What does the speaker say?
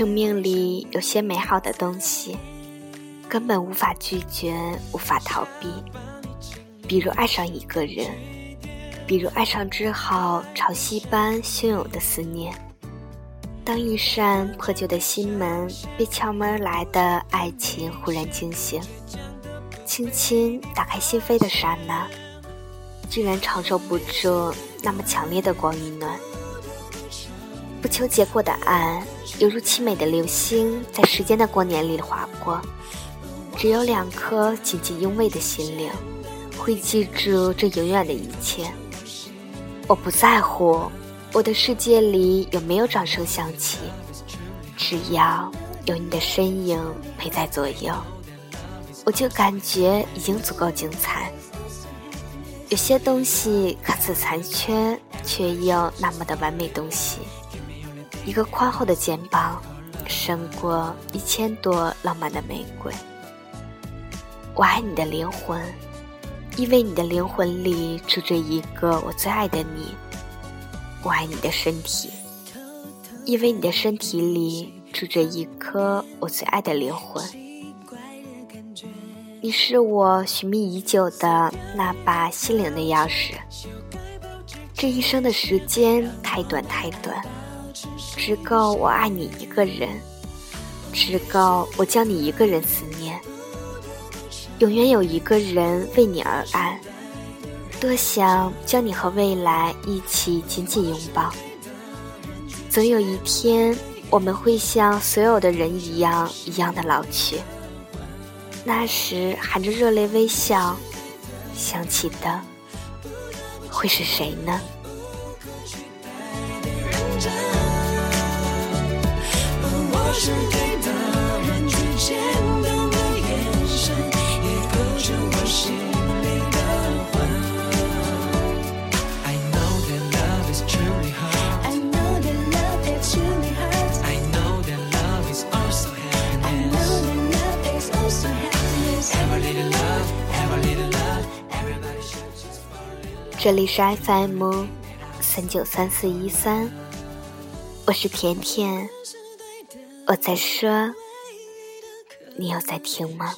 生命里有些美好的东西，根本无法拒绝，无法逃避。比如爱上一个人，比如爱上之后潮汐般汹涌的思念。当一扇破旧的心门被敲门而来的爱情忽然惊醒，轻轻打开心扉的刹那，居然承受不住那么强烈的光与暖。不求结果的爱，犹如凄美的流星，在时间的光年里划过。只有两颗紧紧拥偎的心灵，会记住这永远的一切。我不在乎。我的世界里有没有掌声响起？只要有你的身影陪在左右，我就感觉已经足够精彩。有些东西看似残缺，却又那么的完美。东西，一个宽厚的肩膀，胜过一千朵浪漫的玫瑰。我爱你的灵魂，因为你的灵魂里住着一个我最爱的你。我爱你的身体，因为你的身体里住着一颗我最爱的灵魂。你是我寻觅已久的那把心灵的钥匙。这一生的时间太短太短，只够我爱你一个人，只够我将你一个人思念。永远有一个人为你而爱。多想将你和未来一起紧紧拥抱。总有一天，我们会像所有的人一样一样的老去。那时，含着热泪微笑，想起的会是谁呢？这里是 FM 三九三四一三，我是甜甜，我在说，你有在听吗？